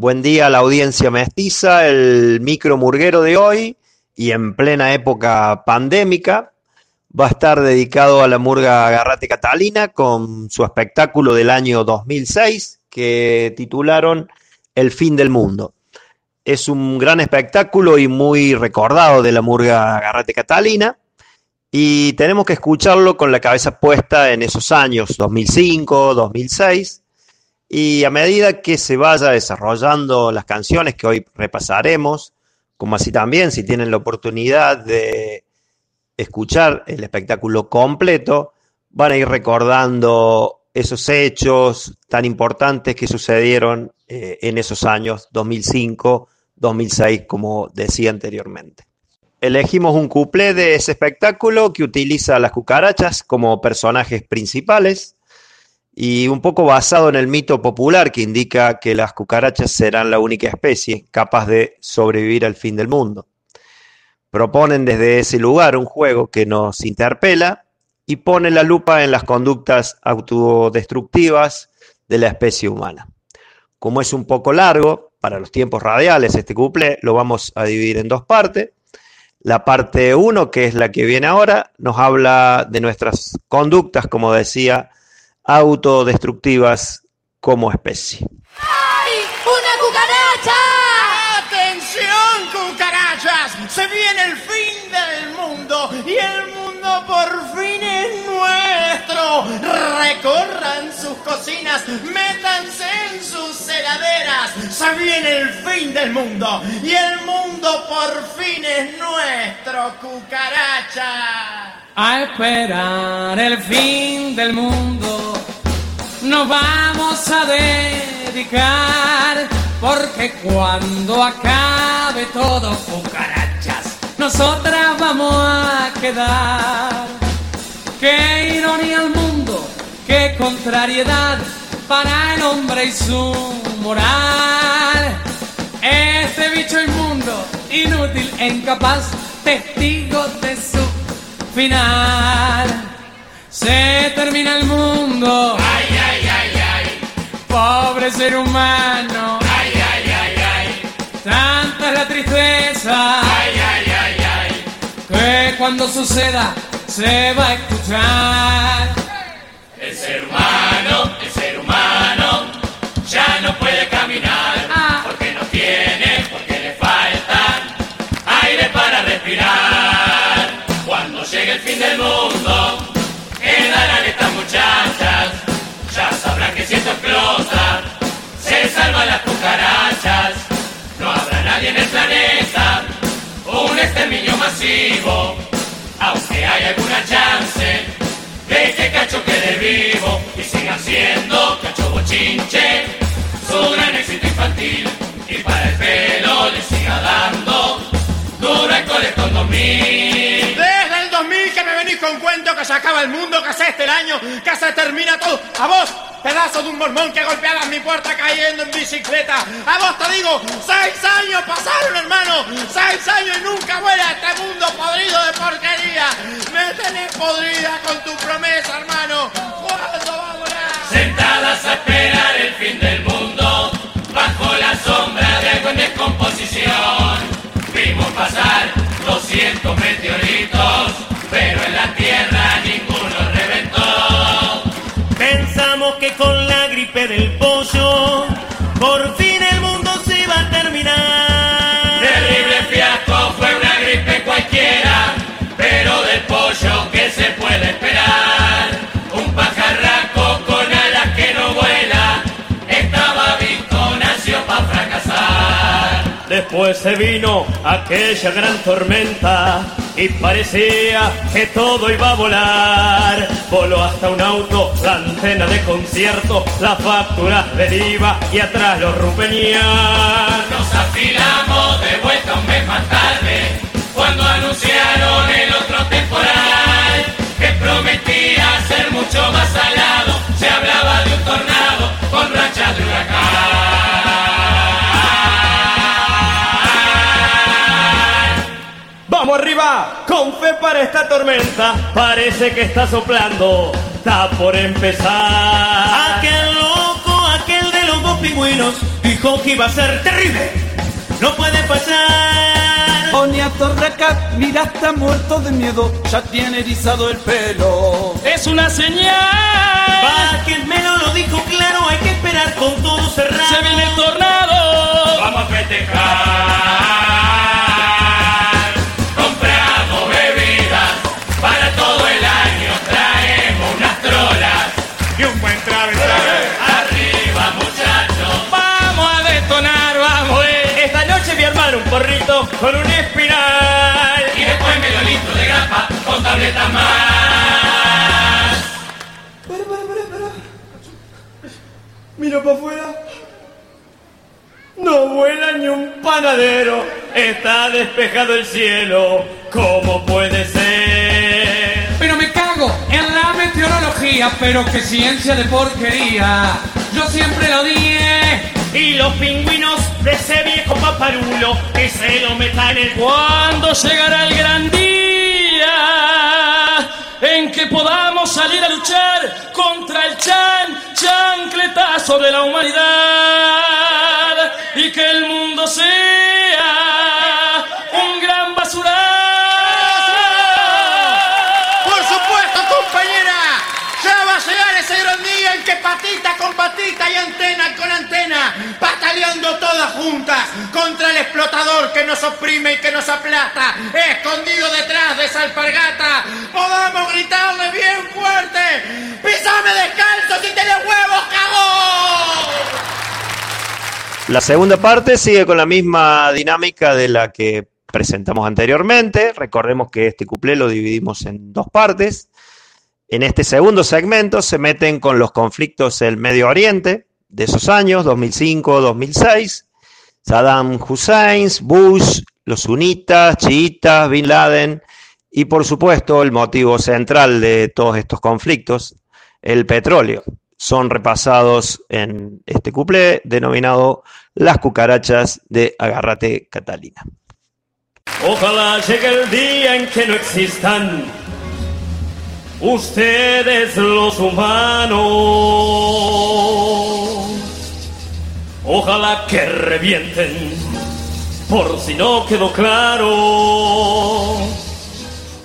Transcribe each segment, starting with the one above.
Buen día a la audiencia mestiza, el micro murguero de hoy y en plena época pandémica va a estar dedicado a la murga Garrate Catalina con su espectáculo del año 2006 que titularon El fin del mundo. Es un gran espectáculo y muy recordado de la murga Garrate Catalina y tenemos que escucharlo con la cabeza puesta en esos años, 2005, 2006 y a medida que se vaya desarrollando las canciones que hoy repasaremos, como así también si tienen la oportunidad de escuchar el espectáculo completo, van a ir recordando esos hechos tan importantes que sucedieron eh, en esos años 2005, 2006, como decía anteriormente. Elegimos un cuplé de ese espectáculo que utiliza a las cucarachas como personajes principales y un poco basado en el mito popular que indica que las cucarachas serán la única especie capaz de sobrevivir al fin del mundo. Proponen desde ese lugar un juego que nos interpela y pone la lupa en las conductas autodestructivas de la especie humana. Como es un poco largo, para los tiempos radiales este couple lo vamos a dividir en dos partes. La parte 1, que es la que viene ahora, nos habla de nuestras conductas, como decía, autodestructivas como especie. ¡Ay! ¡Una cucaracha! ¡Atención, cucarachas! Se viene el fin del mundo y el mundo por fin es nuestro. Recorran sus cocinas, métanse en sus heladeras. Se viene el fin del mundo y el mundo por fin es nuestro, cucaracha. A esperar el fin del mundo nos vamos a dedicar porque cuando acabe todo cucarachas nosotras vamos a quedar. Qué ironía al mundo qué contrariedad para el hombre y su moral. Este bicho inmundo inútil e incapaz testigo de su final. Se termina el mundo. Pobre ser humano Ay, ay, ay, ay. Tanta es la tristeza Ay, ay, ay, ay. que cuando suceda se va a escuchar. Aunque hay alguna chance de que Cacho quede vivo y siga siendo Cacho Bochinche su gran éxito infantil y para el pelo le siga dando duro el colectón 2000. Desde el 2000 que me venís con cuento que se acaba el mundo, que se este el año, que se termina todo. A vos, pedazo de un mormón que golpeabas mi puerta cayendo en bicicleta. A vos te digo, seis años pasaron, hermano. Seis años y nunca vuela este mundo podrido de porquería. Me tenés podrida con tu promesa, hermano. Después se vino aquella gran tormenta y parecía que todo iba a volar. Voló hasta un auto, la antena de concierto, las facturas del IVA y atrás los rupeñas. Nos afilamos de vuelta un mes más tarde, cuando anunciaron arriba, con fe para esta tormenta. Parece que está soplando, está por empezar. Aquel loco, aquel de loco pingüinos, dijo que iba a ser terrible. No puede pasar. Boniato Recat, mira, está muerto de miedo, ya tiene erizado el pelo. Es una señal. Pa' que el melo lo dijo claro, con un espiral. Y después medio litro de grapa con tabletas más. Mira para afuera. No vuela ni un panadero. Está despejado el cielo. ¿Cómo puede ser? Pero me cago en la meteorología, pero qué ciencia de porquería. Yo siempre lo dije. Y los pingüinos de ese paparulo que se lo metan el ¿Cuándo llegará el gran día en que podamos salir a luchar contra el chan chancletazo de la humanidad y que el mundo sea un gran basural? Por supuesto, compañera. Ya va a llegar ese gran día en que patita con patita y antena, pataleando todas juntas contra el explotador que nos oprime y que nos aplasta, escondido detrás de esa alpargata, podamos gritarle bien fuerte: ¡Písame descalzo si tenés huevos, cagón! La segunda parte sigue con la misma dinámica de la que presentamos anteriormente. Recordemos que este cuplé lo dividimos en dos partes. En este segundo segmento se meten con los conflictos del Medio Oriente de esos años, 2005-2006. Saddam Hussein, Bush, los sunitas, chiitas, Bin Laden y por supuesto el motivo central de todos estos conflictos, el petróleo. Son repasados en este cuplé denominado Las cucarachas de Agarrate Catalina. Ojalá llegue el día en que no existan ustedes los humanos. Ojalá que revienten, por si no quedó claro.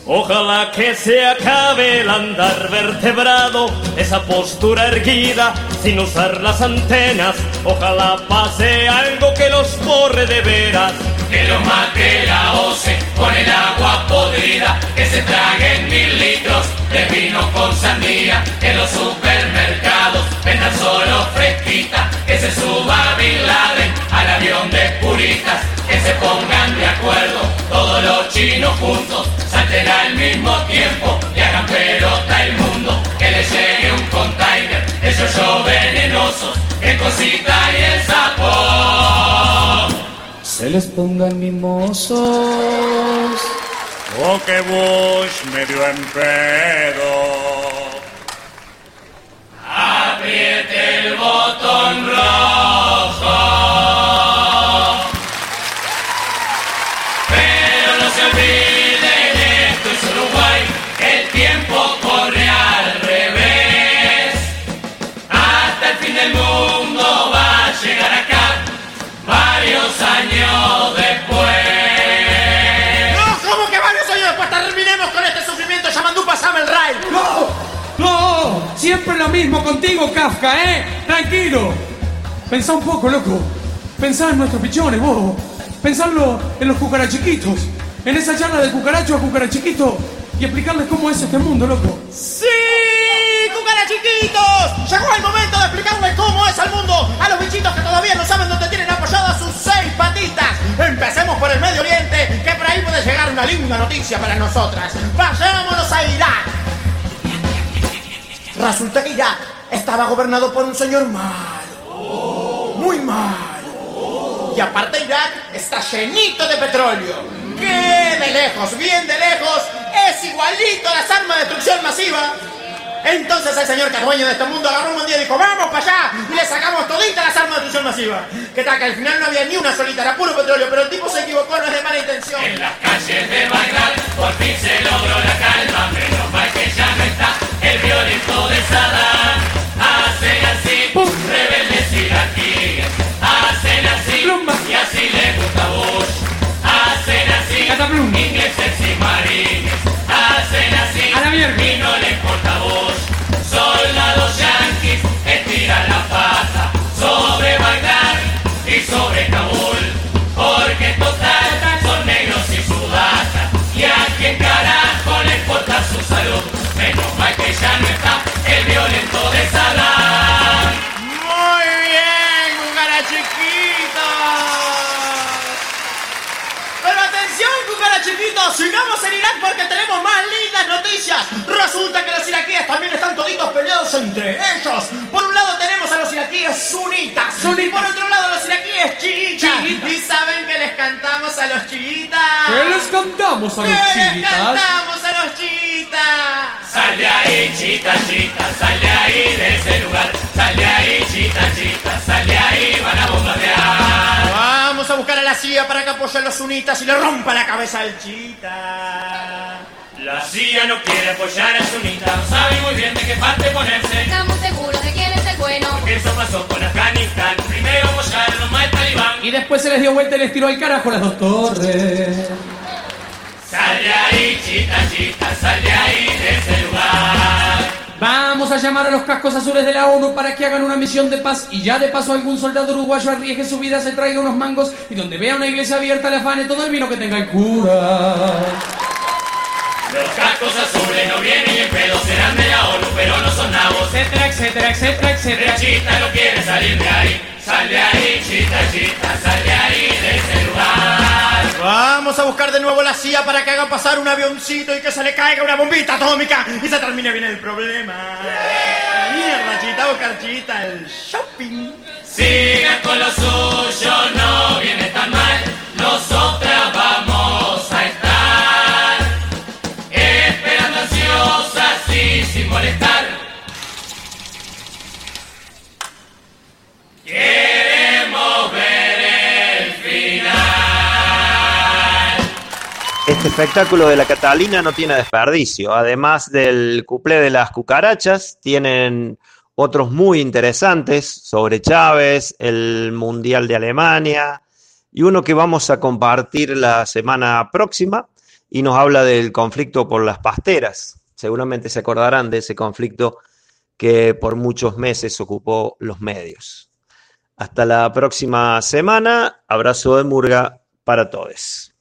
Ojalá que se acabe el andar vertebrado, esa postura erguida sin usar las antenas. Ojalá pase algo que los borre de veras. Que lo mate la OCE con el agua podrida, que se traguen mil litros de vino con sandía, que los supermercados vendan solo fresquita, que se suba Bin Laden al avión les pongan mimosos. Oh, que Bush me dio en pedo. Siempre lo mismo contigo, Kafka, ¿eh? Tranquilo. Pensá un poco, loco. Pensá en nuestros pichones, vos. Pensarlo en los cucarachiquitos. En esa charla de cucaracho a cucarachiquito. Y explicarles cómo es este mundo, loco. ¡Sí! ¡Cucarachiquitos! Llegó el momento de explicarles cómo es el mundo a los bichitos que todavía no saben dónde tienen apoyadas sus seis patitas. Empecemos por el Medio Oriente, que por ahí puede llegar una linda noticia para nosotras. Vayámonos a Irak. Resulta que Irak estaba gobernado por un señor malo. Muy malo. Y aparte Irak está llenito de petróleo. Que de lejos, bien de lejos, es igualito a las armas de destrucción masiva. Entonces el señor que de este mundo agarró un día y dijo, vamos para allá y le sacamos toditas las armas de destrucción masiva. Que tal que al final no había ni una solita, era puro petróleo, pero el tipo se equivocó, no es de mala intención. En las calles de Bagdad por fin se logró la calma, menos mal que ya no está el violento de Saddam. Hacen así, ¡Pum! rebeldes iraquíes, hacen así, noticias. Resulta que los iraquíes también están toditos peleados entre ellos. Por un lado tenemos a los iraquíes sunitas. Y por otro lado los iraquíes chiitas. Chiitas. ¿Y saben que les cantamos a los chiitas? ¿Qué les cantamos a los ¿Qué les chiitas? cantamos a los chiitas? Sal de ahí, chita, chita, sal de ahí de ese lugar. Sal de ahí, chita, chita, sal de ahí, van a bombardear. Vamos a buscar a la CIA para que apoye a los sunitas y le rompa la cabeza al chita. La CIA no quiere apoyar a Sunita, no sabe muy bien de qué parte ponerse. Estamos seguros de quién es el bueno. Porque eso pasó con Afganistán. Primero apoyaron más el talibán. Y después se les dio vuelta y les tiró al carajo las dos torres. Sal de ahí, chita, chita, sal de ahí de ese lugar. Vamos a llamar a los cascos azules de la ONU para que hagan una misión de paz y ya de paso algún soldado uruguayo arriesgue su vida, se traiga unos mangos y donde vea una iglesia abierta le afane todo el vino que tenga el cura. Los cascos azules no vienen en pedo, serán de la ONU, pero no son nabos. Etcétera, etcétera, etcétera, etcétera. chita no quiere salir de ahí. Sal de ahí, chita, chita, sal de ahí de ese lugar. Vamos a buscar de nuevo la CIA para que haga pasar un avioncito y que se le caiga una bombita atómica y se termine bien el problema. Mierda, chita, buscar chita, el shopping. Sigan con lo suyo, no espectáculo de la Catalina no tiene desperdicio. Además del cuplé de las cucarachas, tienen otros muy interesantes sobre Chávez, el Mundial de Alemania y uno que vamos a compartir la semana próxima y nos habla del conflicto por las pasteras. Seguramente se acordarán de ese conflicto que por muchos meses ocupó los medios. Hasta la próxima semana. Abrazo de Murga para todos.